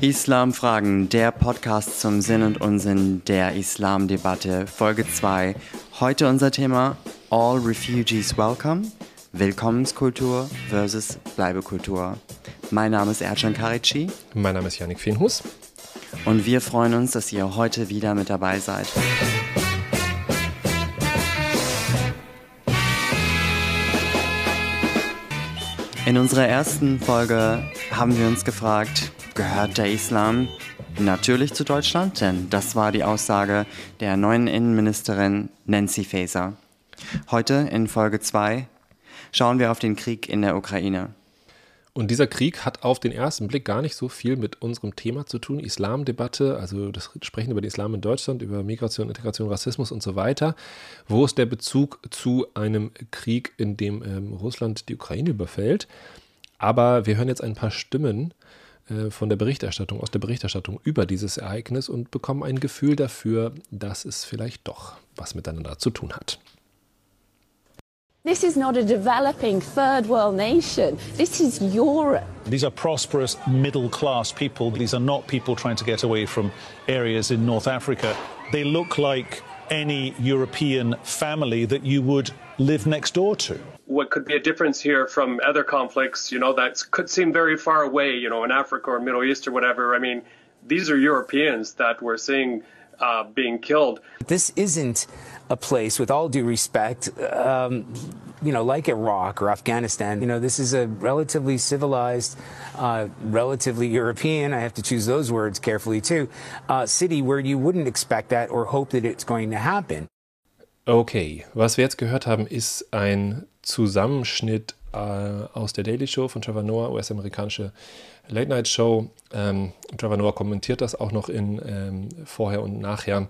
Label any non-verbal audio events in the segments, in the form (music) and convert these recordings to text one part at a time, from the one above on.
Islamfragen, der Podcast zum Sinn und Unsinn der Islamdebatte, Folge 2. Heute unser Thema All Refugees Welcome, Willkommenskultur versus Bleibekultur. Mein Name ist Ercan Karici. Mein Name ist Yannick Feenhus. Und wir freuen uns, dass ihr heute wieder mit dabei seid. In unserer ersten Folge haben wir uns gefragt, gehört der Islam natürlich zu Deutschland? Denn das war die Aussage der neuen Innenministerin Nancy Faeser. Heute in Folge 2 schauen wir auf den Krieg in der Ukraine. Und dieser Krieg hat auf den ersten Blick gar nicht so viel mit unserem Thema zu tun, Islamdebatte, also das Sprechen über den Islam in Deutschland, über Migration, Integration, Rassismus und so weiter. Wo ist der Bezug zu einem Krieg, in dem ähm, Russland die Ukraine überfällt? Aber wir hören jetzt ein paar Stimmen von der Berichterstattung, aus der Berichterstattung über dieses Ereignis und bekommen ein Gefühl dafür, dass es vielleicht doch was miteinander zu tun hat. This is not a developing third world nation. This is Europe. These are prosperous middle class people. These are not people trying to get away from areas in North Africa. They look like any European family that you would live next door to. What could be a difference here from other conflicts, you know, that could seem very far away, you know, in Africa or Middle East or whatever. I mean, these are Europeans that we're seeing uh, being killed. This isn't a place, with all due respect, um, you know, like Iraq or Afghanistan. You know, this is a relatively civilized, uh, relatively European, I have to choose those words carefully too, uh, city where you wouldn't expect that or hope that it's going to happen. Okay, was wir jetzt gehört haben, ist ein Zusammenschnitt äh, aus der Daily Show von Trevor Noah, US-amerikanische Late-Night-Show. Ähm, Trevor Noah kommentiert das auch noch in ähm, Vorher und Nachher.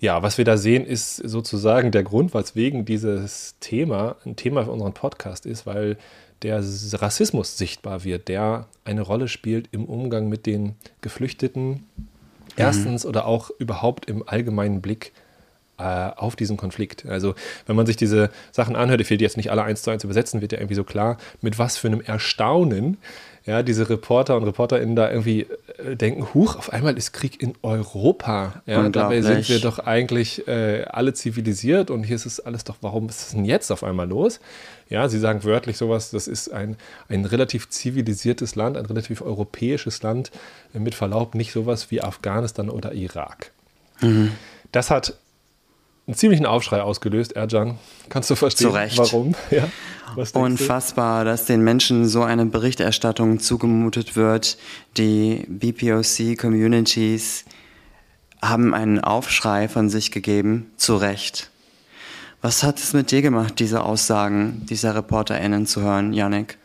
Ja, was wir da sehen, ist sozusagen der Grund, weswegen dieses Thema ein Thema für unseren Podcast ist, weil der Rassismus sichtbar wird, der eine Rolle spielt im Umgang mit den Geflüchteten. Mhm. Erstens oder auch überhaupt im allgemeinen Blick äh, auf diesen Konflikt. Also wenn man sich diese Sachen anhört, ich will die jetzt nicht alle eins zu eins übersetzen, wird ja irgendwie so klar, mit was für einem Erstaunen ja, diese Reporter und ReporterInnen da irgendwie äh, denken, huch, auf einmal ist Krieg in Europa. Ja, dabei sind wir doch eigentlich äh, alle zivilisiert und hier ist es alles doch, warum ist es denn jetzt auf einmal los? Ja, sie sagen wörtlich sowas, das ist ein, ein relativ zivilisiertes Land, ein relativ europäisches Land, äh, mit Verlaub nicht sowas wie Afghanistan oder Irak. Mhm. Das hat einen ziemlichen Aufschrei ausgelöst, Erjan. Kannst du verstehen, warum? (laughs) Ja, Unfassbar, dass den Menschen so eine Berichterstattung zugemutet wird. Die BPOC-Communities haben einen Aufschrei von sich gegeben, zu Recht. Was hat es mit dir gemacht, diese Aussagen dieser ReporterInnen zu hören, Yannick?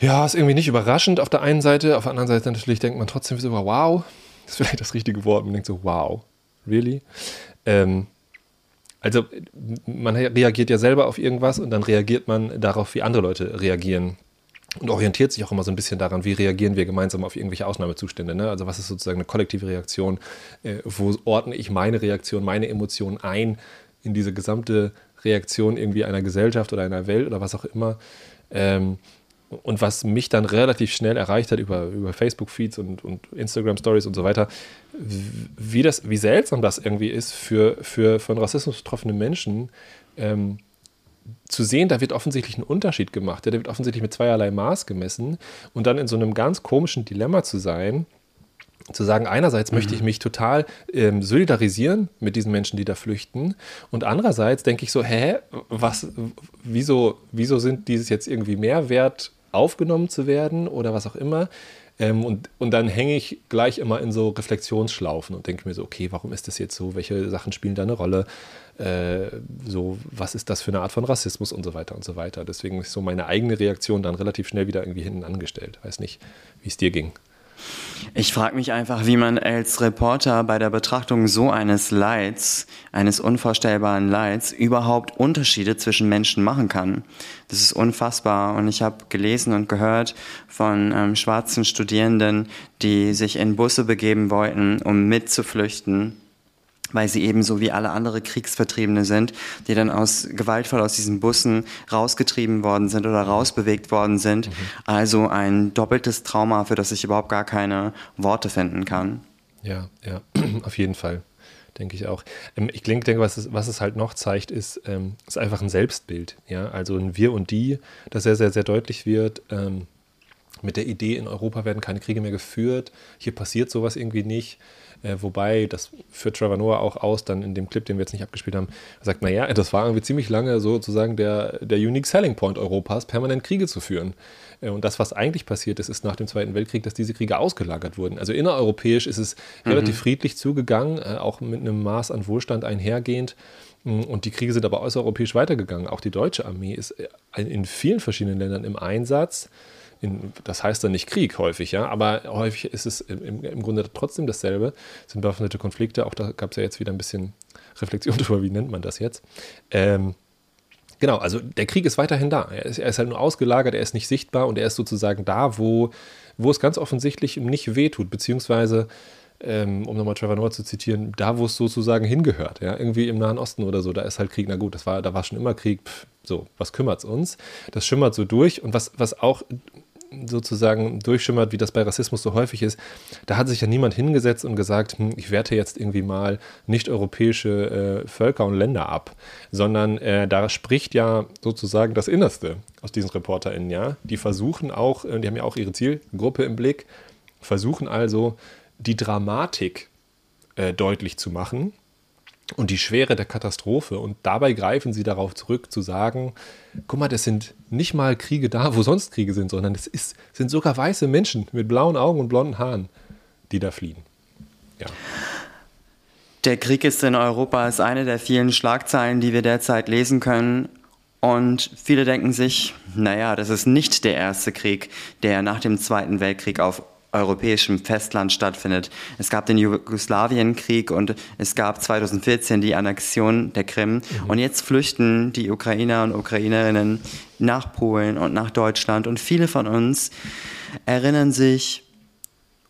Ja, ist irgendwie nicht überraschend auf der einen Seite. Auf der anderen Seite natürlich denkt man trotzdem so, wow, das ist vielleicht das richtige Wort. Man denkt so, wow, really? Ähm, also man reagiert ja selber auf irgendwas und dann reagiert man darauf, wie andere Leute reagieren. Und orientiert sich auch immer so ein bisschen daran, wie reagieren wir gemeinsam auf irgendwelche Ausnahmezustände. Ne? Also was ist sozusagen eine kollektive Reaktion? Äh, wo ordne ich meine Reaktion, meine Emotionen ein in diese gesamte Reaktion irgendwie einer Gesellschaft oder einer Welt oder was auch immer? Ähm, und was mich dann relativ schnell erreicht hat über, über Facebook-Feeds und, und Instagram-Stories und so weiter, wie, das, wie seltsam das irgendwie ist für, für von Rassismus betroffene Menschen, ähm, zu sehen, da wird offensichtlich ein Unterschied gemacht, der wird offensichtlich mit zweierlei Maß gemessen. Und dann in so einem ganz komischen Dilemma zu sein, zu sagen, einerseits mhm. möchte ich mich total ähm, solidarisieren mit diesen Menschen, die da flüchten, und andererseits denke ich so, hä, was, wieso, wieso sind dieses jetzt irgendwie mehr wert aufgenommen zu werden oder was auch immer. Ähm, und, und dann hänge ich gleich immer in so Reflexionsschlaufen und denke mir so, okay, warum ist das jetzt so? Welche Sachen spielen da eine Rolle? Äh, so, was ist das für eine Art von Rassismus und so weiter und so weiter. Deswegen ist so meine eigene Reaktion dann relativ schnell wieder irgendwie hinten angestellt. Weiß nicht, wie es dir ging. Ich frage mich einfach, wie man als Reporter bei der Betrachtung so eines Leids, eines unvorstellbaren Leids, überhaupt Unterschiede zwischen Menschen machen kann. Das ist unfassbar. Und ich habe gelesen und gehört von ähm, schwarzen Studierenden, die sich in Busse begeben wollten, um mitzuflüchten weil sie ebenso wie alle andere Kriegsvertriebene sind, die dann aus gewaltvoll aus diesen Bussen rausgetrieben worden sind oder rausbewegt worden sind. Mhm. Also ein doppeltes Trauma, für das ich überhaupt gar keine Worte finden kann. Ja, ja, (clears throat) auf jeden Fall. Denke ich auch. Ähm, ich denke, was es, was es halt noch zeigt, ist, ähm, ist einfach ein Selbstbild. Ja? Also ein Wir und Die, das sehr, sehr, sehr deutlich wird. Ähm, mit der Idee, in Europa werden keine Kriege mehr geführt, hier passiert sowas irgendwie nicht. Äh, wobei, das führt Trevor Noah auch aus, dann in dem Clip, den wir jetzt nicht abgespielt haben, er sagt, naja, das war irgendwie ziemlich lange sozusagen der, der Unique Selling Point Europas, permanent Kriege zu führen. Äh, und das, was eigentlich passiert ist, ist nach dem Zweiten Weltkrieg, dass diese Kriege ausgelagert wurden. Also innereuropäisch ist es mhm. relativ friedlich zugegangen, äh, auch mit einem Maß an Wohlstand einhergehend. Mm, und die Kriege sind aber außereuropäisch weitergegangen. Auch die deutsche Armee ist äh, in vielen verschiedenen Ländern im Einsatz in, das heißt dann nicht Krieg häufig, ja, aber häufig ist es im, im Grunde trotzdem dasselbe. Es sind bewaffnete Konflikte, auch da gab es ja jetzt wieder ein bisschen Reflexion (laughs) darüber, wie nennt man das jetzt. Ähm, genau, also der Krieg ist weiterhin da. Er ist, er ist, halt nur ausgelagert, er ist nicht sichtbar und er ist sozusagen da, wo, wo es ganz offensichtlich nicht wehtut, beziehungsweise ähm, um nochmal Trevor Noah zu zitieren, da, wo es sozusagen hingehört, ja, irgendwie im Nahen Osten oder so, da ist halt Krieg, na gut, das war, da war schon immer Krieg, pff, so, was kümmert es uns? Das schimmert so durch und was, was auch sozusagen durchschimmert, wie das bei Rassismus so häufig ist, da hat sich ja niemand hingesetzt und gesagt, hm, ich werte jetzt irgendwie mal nicht-europäische äh, Völker und Länder ab, sondern äh, da spricht ja sozusagen das Innerste aus diesen ReporterInnen, ja. Die versuchen auch, äh, die haben ja auch ihre Zielgruppe im Blick, versuchen also die Dramatik äh, deutlich zu machen und die Schwere der Katastrophe. Und dabei greifen sie darauf zurück, zu sagen, guck mal, das sind nicht mal Kriege da, wo sonst Kriege sind, sondern es ist, sind sogar weiße Menschen mit blauen Augen und blonden Haaren, die da fliehen. Ja. Der Krieg ist in Europa ist eine der vielen Schlagzeilen, die wir derzeit lesen können. Und viele denken sich, naja, das ist nicht der erste Krieg, der nach dem Zweiten Weltkrieg auf europäischem Festland stattfindet. Es gab den Jugoslawienkrieg und es gab 2014 die Annexion der Krim. Mhm. Und jetzt flüchten die Ukrainer und Ukrainerinnen nach Polen und nach Deutschland. Und viele von uns erinnern sich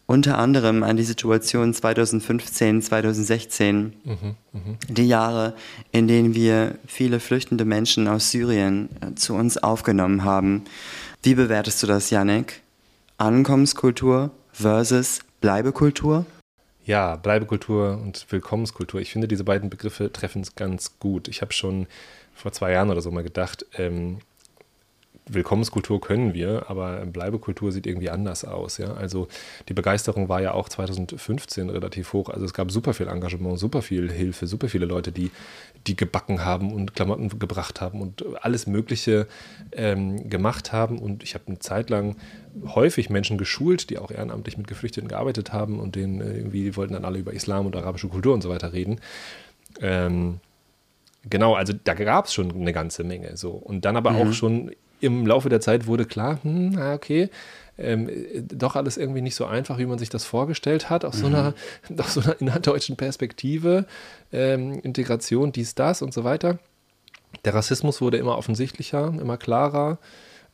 unter anderem an die Situation 2015, 2016, mhm, mh. die Jahre, in denen wir viele flüchtende Menschen aus Syrien äh, zu uns aufgenommen haben. Wie bewertest du das, Yannick? Ankommenskultur versus Bleibekultur? Ja, Bleibekultur und Willkommenskultur. Ich finde, diese beiden Begriffe treffen es ganz gut. Ich habe schon vor zwei Jahren oder so mal gedacht, ähm, Willkommenskultur können wir, aber Bleibekultur sieht irgendwie anders aus. Ja? Also die Begeisterung war ja auch 2015 relativ hoch. Also es gab super viel Engagement, super viel Hilfe, super viele Leute, die, die gebacken haben und Klamotten gebracht haben und alles Mögliche ähm, gemacht haben. Und ich habe eine Zeit lang häufig Menschen geschult, die auch ehrenamtlich mit Geflüchteten gearbeitet haben und denen äh, irgendwie wollten dann alle über Islam und arabische Kultur und so weiter reden. Ähm, Genau, also da gab es schon eine ganze Menge so. Und dann aber mhm. auch schon im Laufe der Zeit wurde klar, hm, okay, ähm, doch alles irgendwie nicht so einfach, wie man sich das vorgestellt hat, aus, mhm. so, einer, (laughs) aus so einer innerdeutschen Perspektive, ähm, Integration, dies, das und so weiter. Der Rassismus wurde immer offensichtlicher, immer klarer.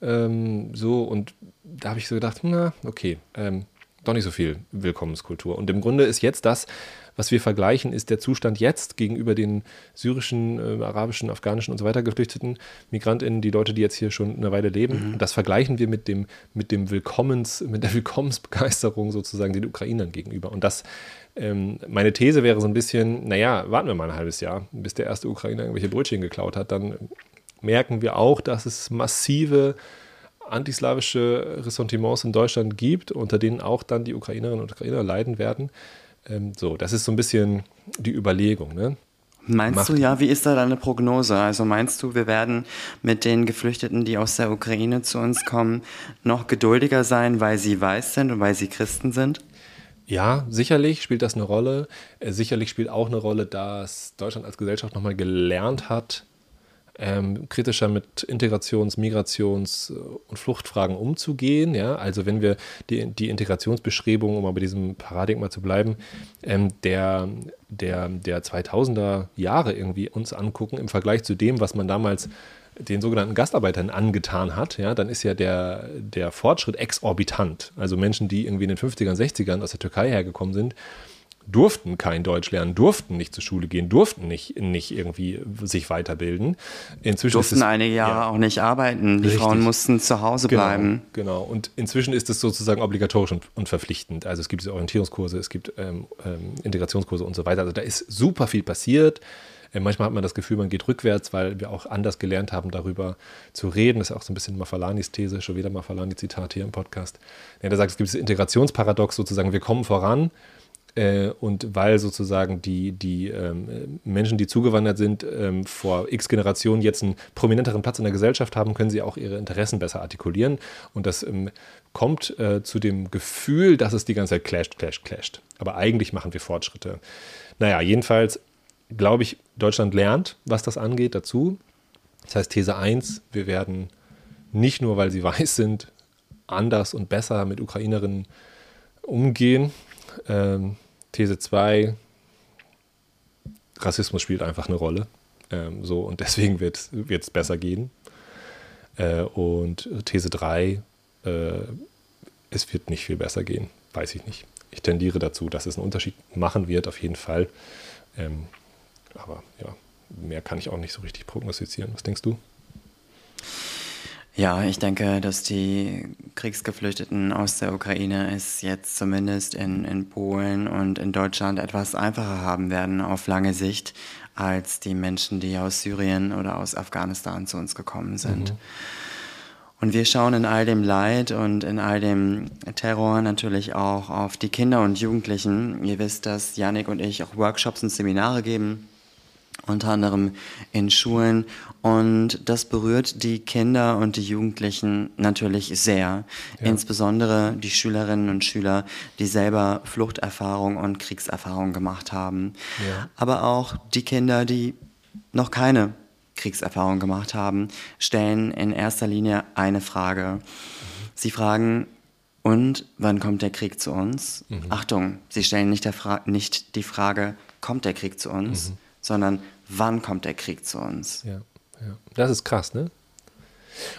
Ähm, so, und da habe ich so gedacht, na, okay, ähm, doch nicht so viel Willkommenskultur. Und im Grunde ist jetzt das, was wir vergleichen, ist der Zustand jetzt gegenüber den syrischen, äh, arabischen, afghanischen und so weiter geflüchteten Migrantinnen, die Leute, die jetzt hier schon eine Weile leben. Mhm. Das vergleichen wir mit dem, mit dem Willkommens, mit der (laughs) Willkommensbegeisterung sozusagen den Ukrainern gegenüber. Und das, ähm, meine These wäre so ein bisschen, naja, warten wir mal ein halbes Jahr, bis der erste Ukrainer irgendwelche Brötchen geklaut hat, dann merken wir auch, dass es massive antislawische Ressentiments in Deutschland gibt, unter denen auch dann die Ukrainerinnen und Ukrainer leiden werden. Ähm, so, das ist so ein bisschen die Überlegung. Ne? Meinst Macht. du, ja, wie ist da deine Prognose? Also meinst du, wir werden mit den Geflüchteten, die aus der Ukraine zu uns kommen, noch geduldiger sein, weil sie weiß sind und weil sie Christen sind? Ja, sicherlich spielt das eine Rolle. Äh, sicherlich spielt auch eine Rolle, dass Deutschland als Gesellschaft nochmal gelernt hat, ähm, kritischer mit Integrations-, Migrations- und Fluchtfragen umzugehen. Ja? Also wenn wir die, die Integrationsbeschreibung, um bei diesem Paradigma zu bleiben, ähm, der, der, der 2000er Jahre irgendwie uns angucken im Vergleich zu dem, was man damals den sogenannten Gastarbeitern angetan hat, ja, dann ist ja der, der Fortschritt exorbitant. Also Menschen, die irgendwie in den 50ern, 60ern aus der Türkei hergekommen sind, durften kein Deutsch lernen, durften nicht zur Schule gehen, durften nicht, nicht irgendwie sich weiterbilden. Inzwischen durften es, einige Jahre ja, auch nicht arbeiten. Die richtig. Frauen mussten zu Hause genau, bleiben. Genau. Und inzwischen ist es sozusagen obligatorisch und, und verpflichtend. Also es gibt diese Orientierungskurse, es gibt ähm, ähm, Integrationskurse und so weiter. Also da ist super viel passiert. Äh, manchmal hat man das Gefühl, man geht rückwärts, weil wir auch anders gelernt haben, darüber zu reden. Das ist auch so ein bisschen Mafalanis These, schon wieder Mafalani-Zitat hier im Podcast. Ja, der sagt, es gibt dieses Integrationsparadox sozusagen, wir kommen voran und weil sozusagen die, die ähm, Menschen, die zugewandert sind, ähm, vor x Generationen jetzt einen prominenteren Platz in der Gesellschaft haben, können sie auch ihre Interessen besser artikulieren. Und das ähm, kommt äh, zu dem Gefühl, dass es die ganze Zeit clasht, clasht, clasht. Aber eigentlich machen wir Fortschritte. Naja, jedenfalls glaube ich, Deutschland lernt, was das angeht, dazu. Das heißt, These 1, wir werden nicht nur, weil sie (laughs) weiß sind, anders und besser mit Ukrainerinnen umgehen. These 2, Rassismus spielt einfach eine Rolle. Ähm, so, und deswegen wird es besser gehen. Äh, und These 3, äh, es wird nicht viel besser gehen. Weiß ich nicht. Ich tendiere dazu, dass es einen Unterschied machen wird, auf jeden Fall. Ähm, aber ja, mehr kann ich auch nicht so richtig prognostizieren. Was denkst du? Ja, ich denke, dass die Kriegsgeflüchteten aus der Ukraine es jetzt zumindest in, in Polen und in Deutschland etwas einfacher haben werden auf lange Sicht als die Menschen, die aus Syrien oder aus Afghanistan zu uns gekommen sind. Mhm. Und wir schauen in all dem Leid und in all dem Terror natürlich auch auf die Kinder und Jugendlichen. Ihr wisst, dass Yannick und ich auch Workshops und Seminare geben unter anderem in Schulen. Und das berührt die Kinder und die Jugendlichen natürlich sehr. Ja. Insbesondere die Schülerinnen und Schüler, die selber Fluchterfahrung und Kriegserfahrung gemacht haben. Ja. Aber auch die Kinder, die noch keine Kriegserfahrung gemacht haben, stellen in erster Linie eine Frage. Sie fragen, und wann kommt der Krieg zu uns? Mhm. Achtung, sie stellen nicht, nicht, die Frage, kommt der Krieg zu uns, mhm. Sondern wann kommt der Krieg zu uns? Ja, ja. das ist krass, ne?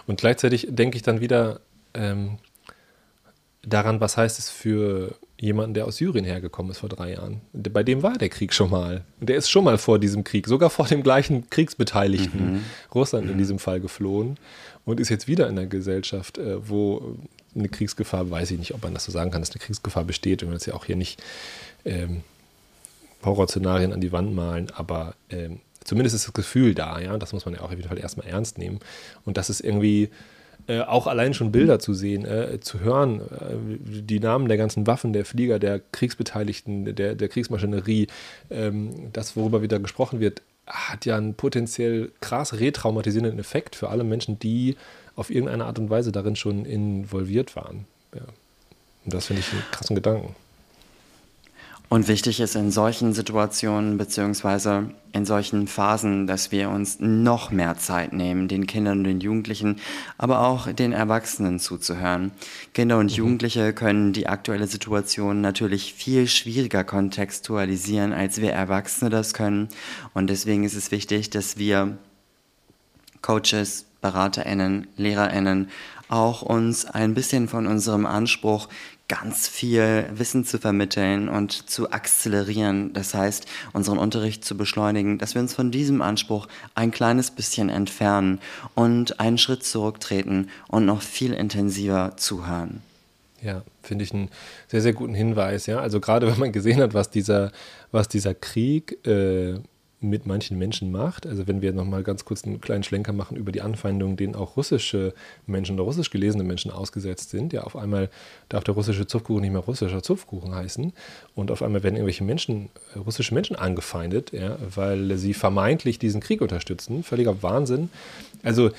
Und gleichzeitig denke ich dann wieder ähm, daran, was heißt es für jemanden, der aus Syrien hergekommen ist vor drei Jahren. Bei dem war der Krieg schon mal. Der ist schon mal vor diesem Krieg, sogar vor dem gleichen Kriegsbeteiligten mhm. Russland in mhm. diesem Fall geflohen und ist jetzt wieder in einer Gesellschaft, äh, wo eine Kriegsgefahr, weiß ich nicht, ob man das so sagen kann, dass eine Kriegsgefahr besteht. Und wir jetzt ja auch hier nicht ähm, Horrorszenarien an die Wand malen, aber ähm, zumindest ist das Gefühl da, ja. Das muss man ja auch auf jeden Fall erstmal ernst nehmen. Und das ist irgendwie äh, auch allein schon Bilder zu sehen, äh, zu hören, äh, die Namen der ganzen Waffen, der Flieger, der Kriegsbeteiligten, der, der Kriegsmaschinerie, ähm, das, worüber wieder gesprochen wird, hat ja einen potenziell krass retraumatisierenden Effekt für alle Menschen, die auf irgendeine Art und Weise darin schon involviert waren. Ja. Und das finde ich einen krassen Gedanken. Und wichtig ist in solchen Situationen beziehungsweise in solchen Phasen, dass wir uns noch mehr Zeit nehmen, den Kindern und den Jugendlichen, aber auch den Erwachsenen zuzuhören. Kinder und mhm. Jugendliche können die aktuelle Situation natürlich viel schwieriger kontextualisieren, als wir Erwachsene das können. Und deswegen ist es wichtig, dass wir Coaches, Beraterinnen, Lehrerinnen auch uns ein bisschen von unserem Anspruch ganz viel Wissen zu vermitteln und zu akzelerieren. Das heißt, unseren Unterricht zu beschleunigen, dass wir uns von diesem Anspruch ein kleines bisschen entfernen und einen Schritt zurücktreten und noch viel intensiver zuhören. Ja, finde ich einen sehr, sehr guten Hinweis. Ja, also gerade wenn man gesehen hat, was dieser, was dieser Krieg äh, mit manchen Menschen macht. Also wenn wir nochmal ganz kurz einen kleinen Schlenker machen über die Anfeindungen, denen auch russische Menschen oder russisch gelesene Menschen ausgesetzt sind. Ja, auf einmal darf der russische Zupfkuchen nicht mehr russischer Zupfkuchen heißen und auf einmal werden irgendwelche Menschen, äh, russische Menschen angefeindet, ja, weil sie vermeintlich diesen Krieg unterstützen. Völliger Wahnsinn. Also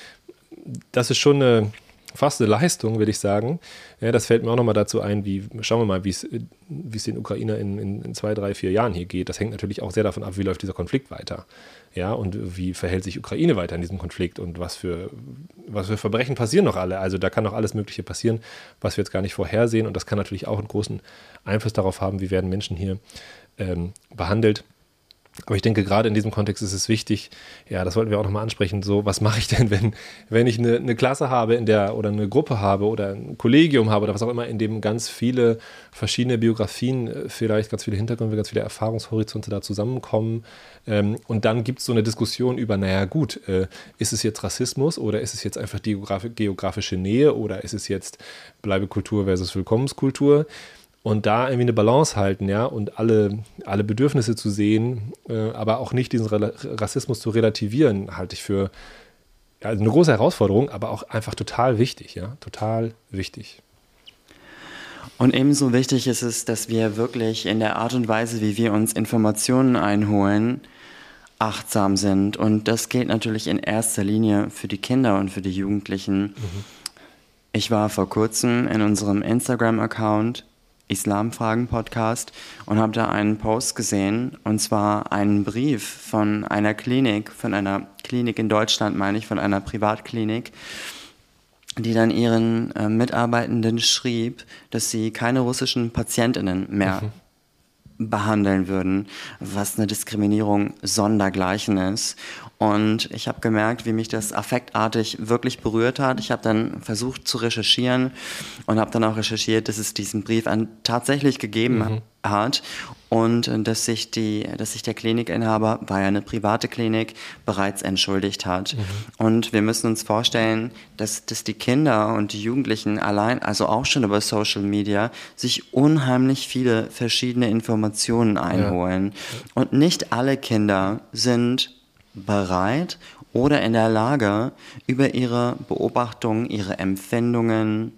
das ist schon eine fast eine Leistung, würde ich sagen. Ja, das fällt mir auch nochmal dazu ein, wie, schauen wir mal, wie es den Ukrainer in, in, in, zwei, drei, vier Jahren hier geht. Das hängt natürlich auch sehr davon ab, wie läuft dieser Konflikt weiter. Ja, und wie verhält sich Ukraine weiter in diesem Konflikt und was für, was für Verbrechen passieren noch alle. Also da kann noch alles Mögliche passieren, was wir jetzt gar nicht vorhersehen. Und das kann natürlich auch einen großen Einfluss darauf haben, wie werden Menschen hier ähm, behandelt. Aber ich denke, gerade in diesem Kontext ist es wichtig, ja, das wollten wir auch nochmal ansprechen, so, was mache ich denn, (laughs) wenn, wenn ich eine, eine, Klasse habe, in der, oder eine Gruppe habe oder ein Kollegium habe oder was auch immer, in dem ganz viele verschiedene Biografien, äh, vielleicht ganz viele Hintergründe, ganz viele Erfahrungshorizonte da zusammenkommen. Ähm, und dann gibt es so eine Diskussion über, naja, gut, äh, ist es jetzt Rassismus oder ist es jetzt einfach die geografische Nähe oder ist es jetzt Bleibekultur versus Willkommenskultur? Und da irgendwie eine Balance halten, ja, und alle, alle Bedürfnisse zu sehen, äh, aber auch nicht diesen Rassismus zu relativieren, halte ich für also eine große Herausforderung, aber auch einfach total wichtig, ja, total wichtig. Und ebenso wichtig ist es, dass wir wirklich in der Art und Weise, wie wir uns Informationen einholen, achtsam sind. Und das gilt natürlich in erster Linie für die Kinder und für die Jugendlichen. Mhm. Ich war vor kurzem in unserem Instagram-Account Islamfragen-Podcast und habe da einen Post gesehen und zwar einen Brief von einer Klinik, von einer Klinik in Deutschland, meine ich, von einer Privatklinik, die dann ihren äh, Mitarbeitenden schrieb, dass sie keine russischen Patientinnen mehr mhm. behandeln würden, was eine Diskriminierung sondergleichen ist. Und ich habe gemerkt, wie mich das affektartig wirklich berührt hat. Ich habe dann versucht zu recherchieren und habe dann auch recherchiert, dass es diesen Brief an, tatsächlich gegeben mhm. hat und dass sich, die, dass sich der Klinikinhaber, war ja eine private Klinik, bereits entschuldigt hat. Mhm. Und wir müssen uns vorstellen, dass, dass die Kinder und die Jugendlichen allein, also auch schon über Social Media, sich unheimlich viele verschiedene Informationen einholen. Ja. Und nicht alle Kinder sind bereit oder in der Lage, über ihre Beobachtungen, ihre Empfindungen,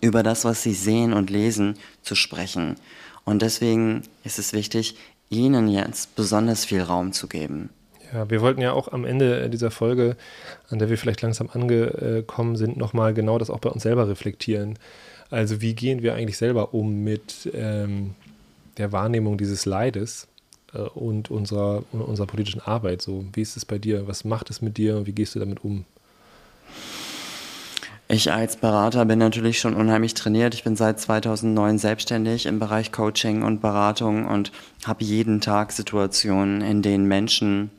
über das, was sie sehen und lesen, zu sprechen. Und deswegen ist es wichtig, ihnen jetzt besonders viel Raum zu geben. Ja, wir wollten ja auch am Ende dieser Folge, an der wir vielleicht langsam angekommen sind, nochmal genau das auch bei uns selber reflektieren. Also wie gehen wir eigentlich selber um mit ähm, der Wahrnehmung dieses Leides? Äh, und unserer, unserer politischen Arbeit. So, wie ist es bei dir? Was macht es mit dir wie gehst du damit um? Ich als Berater bin natürlich schon unheimlich trainiert. Ich bin seit 2009 selbstständig im Bereich Coaching und Beratung und habe jeden Tag Situationen, in denen Menschen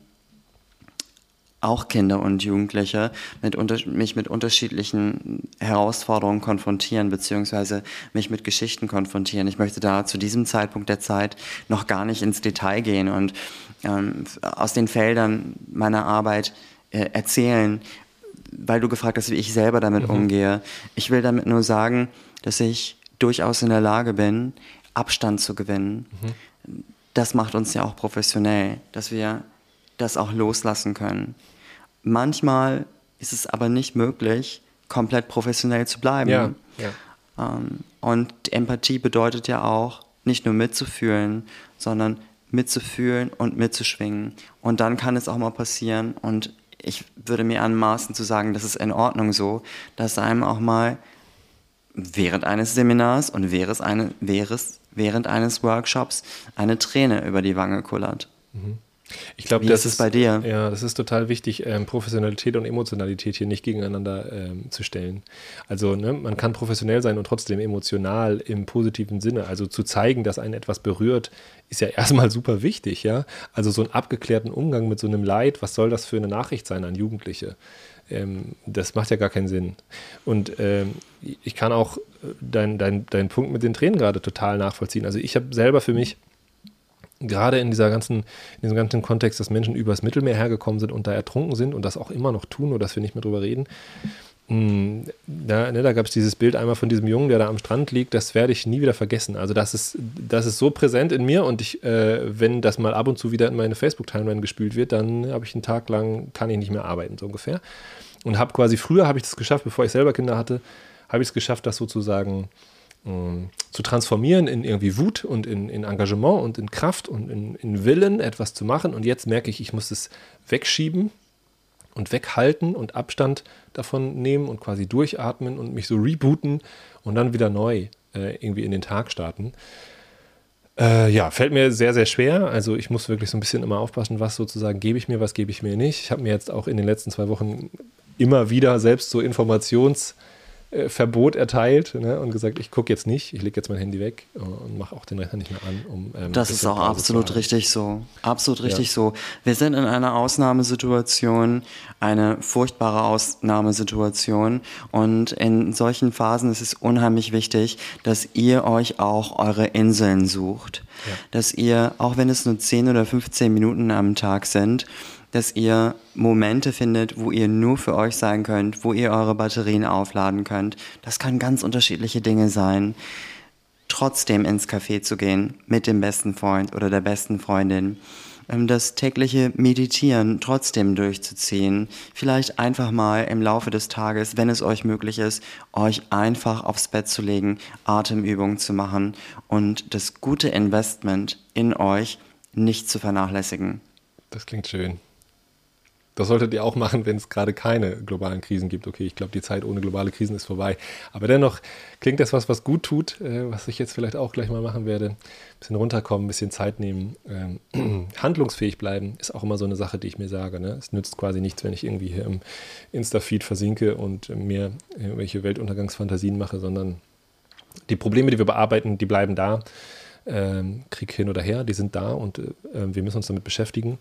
auch Kinder und Jugendliche mit unter, mich mit unterschiedlichen Herausforderungen konfrontieren, beziehungsweise mich mit Geschichten konfrontieren. Ich möchte da zu diesem Zeitpunkt der Zeit noch gar nicht ins Detail gehen und ähm, aus den Feldern meiner Arbeit äh, erzählen, weil du gefragt hast, wie ich selber damit mhm. umgehe. Ich will damit nur sagen, dass ich durchaus in der Lage bin, Abstand zu gewinnen. Mhm. Das macht uns ja auch professionell, dass wir das auch loslassen können. Manchmal ist es aber nicht möglich, komplett professionell zu bleiben. Ja, ja. Ähm, und Empathie bedeutet ja auch, nicht nur mitzufühlen, sondern mitzufühlen und mitzuschwingen. Und dann kann es auch mal passieren, und ich würde mir anmaßen zu sagen, das ist in Ordnung so, dass einem auch mal während eines Seminars und während, eine, während eines Workshops eine Träne über die Wange kullert. Mhm. Ich glaube, das ist es bei dir. Ja, das ist total wichtig, ähm, Professionalität und Emotionalität hier nicht gegeneinander ähm, zu stellen. Also ne, man kann professionell sein und trotzdem emotional im positiven Sinne. Also zu zeigen, dass einen etwas berührt, ist ja (laughs) erstmal super wichtig, ja. Also so einen abgeklärten Umgang mit so einem Leid, was soll das für eine Nachricht sein an Jugendliche? Ähm, das macht ja gar keinen Sinn. Und ähm, ich kann auch deinen dein, dein Punkt mit den Tränen gerade total nachvollziehen. Also ich habe selber für mich gerade in dieser ganzen, in diesem ganzen Kontext, dass Menschen übers Mittelmeer hergekommen sind und da ertrunken sind und das auch immer noch tun, nur dass wir nicht mehr drüber reden. Hm, da, ne, da gab es dieses Bild einmal von diesem Jungen, der da am Strand liegt, das werde ich nie wieder vergessen. Also das ist, das ist so präsent in mir und ich, äh, wenn das mal ab und zu wieder in meine Facebook-Timeline gespült wird, dann habe ich einen Tag lang, kann ich nicht mehr arbeiten, so ungefähr. Und habe quasi, früher habe ich das geschafft, bevor ich selber Kinder hatte, habe ich es geschafft, das sozusagen ähm, zu transformieren in irgendwie Wut und in, in Engagement und in Kraft und in, in, Willen, etwas zu machen. Und jetzt merke ich, ich muss es wegschieben und weghalten und Abstand davon nehmen und quasi durchatmen und mich so rebooten und dann wieder neu äh, irgendwie in den Tag starten. Äh, ja, fällt mir sehr, sehr schwer. Also ich muss wirklich so ein bisschen immer aufpassen, was sozusagen gebe ich mir, was gebe ich mir nicht. Ich habe mir jetzt auch in den letzten zwei Wochen immer wieder selbst so Informations- äh, Verbot erteilt ne, und gesagt, ich gucke jetzt nicht, ich lege jetzt mein Handy weg und mache auch den Rechner nicht mehr an. Um, ähm, das ist auch absolut richtig so. Absolut richtig ja. so. Wir sind in einer Ausnahmesituation, eine furchtbare Ausnahmesituation und in solchen Phasen ist es unheimlich wichtig, dass ihr euch auch eure Inseln sucht. Ja. Dass ihr, auch wenn es nur 10 oder 15 Minuten am Tag sind, dass ihr Momente findet, wo ihr nur für euch sein könnt, wo ihr eure Batterien aufladen könnt. Das können ganz unterschiedliche Dinge sein. Trotzdem ins Café zu gehen mit dem besten Freund oder der besten Freundin. Ähm, das tägliche Meditieren trotzdem durchzuziehen. Vielleicht einfach mal im Laufe des Tages, wenn es euch möglich ist, euch einfach aufs Bett zu legen, Atemübungen zu machen und das gute Investment in euch nicht zu vernachlässigen. Das klingt schön. Das solltet ihr auch machen, wenn es gerade keine globalen Krisen gibt. Okay, ich glaube, die Zeit ohne globale Krisen ist vorbei. Aber dennoch klingt das was, was gut tut, äh, was ich jetzt vielleicht auch gleich mal machen werde. Ein bisschen runterkommen, ein bisschen Zeit nehmen. Ähm, (clears throat) handlungsfähig bleiben ist auch immer so eine Sache, die ich mir sage. Ne? Es nützt quasi nichts, wenn ich irgendwie hier im Insta-Feed versinke und mir irgendwelche Weltuntergangsfantasien mache, sondern die Probleme, die wir bearbeiten, die bleiben da. Ähm, Krieg hin oder her, die sind da und äh, wir müssen uns damit beschäftigen.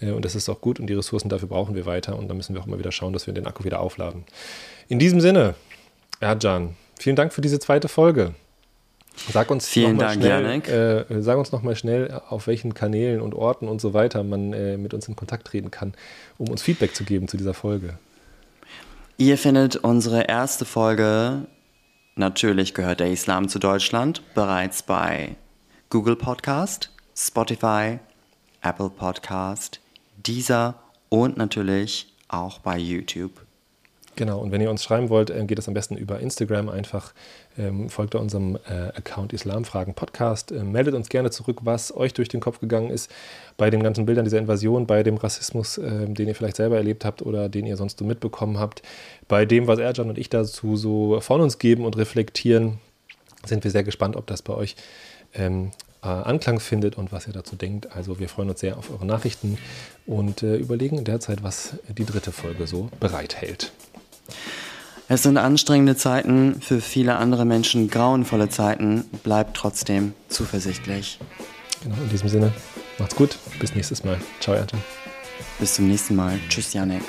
Äh, und das ist auch gut und die Ressourcen dafür brauchen wir weiter und da müssen wir auch immer wieder schauen, dass wir den Akku wieder aufladen. In diesem Sinne, Erjan, vielen Dank für diese zweite Folge. Sag uns Vielen Dank, schnell, äh, sag uns nochmal schnell, auf welchen Kanälen und Orten und so weiter man äh, mit uns in Kontakt treten kann, um uns Feedback zu geben zu dieser Folge. Ihr findet unsere erste Folge, natürlich gehört der Islam zu Deutschland, bereits bei Google Podcast, Spotify, Apple Podcast, dieser und natürlich auch bei YouTube. Genau, und wenn ihr uns schreiben wollt, äh, geht es am besten über Instagram einfach. Ähm, folgt unserem äh, Account Islamfragen Podcast. Äh, meldet uns gerne zurück, was euch durch den Kopf gegangen ist bei den ganzen Bildern dieser Invasion, bei dem Rassismus, äh, den ihr vielleicht selber erlebt habt oder den ihr sonst so mitbekommen habt, bei dem, was Erjan und ich dazu so von uns geben und reflektieren. Sind wir sehr gespannt, ob das bei euch ähm, äh, Anklang findet und was ihr dazu denkt. Also wir freuen uns sehr auf eure Nachrichten und äh, überlegen derzeit, was die dritte Folge so bereithält. Es sind anstrengende Zeiten, für viele andere Menschen grauenvolle Zeiten. Bleibt trotzdem zuversichtlich. Genau, in diesem Sinne, macht's gut. Bis nächstes Mal. Ciao, Ernte. Bis zum nächsten Mal. Tschüss, Janek.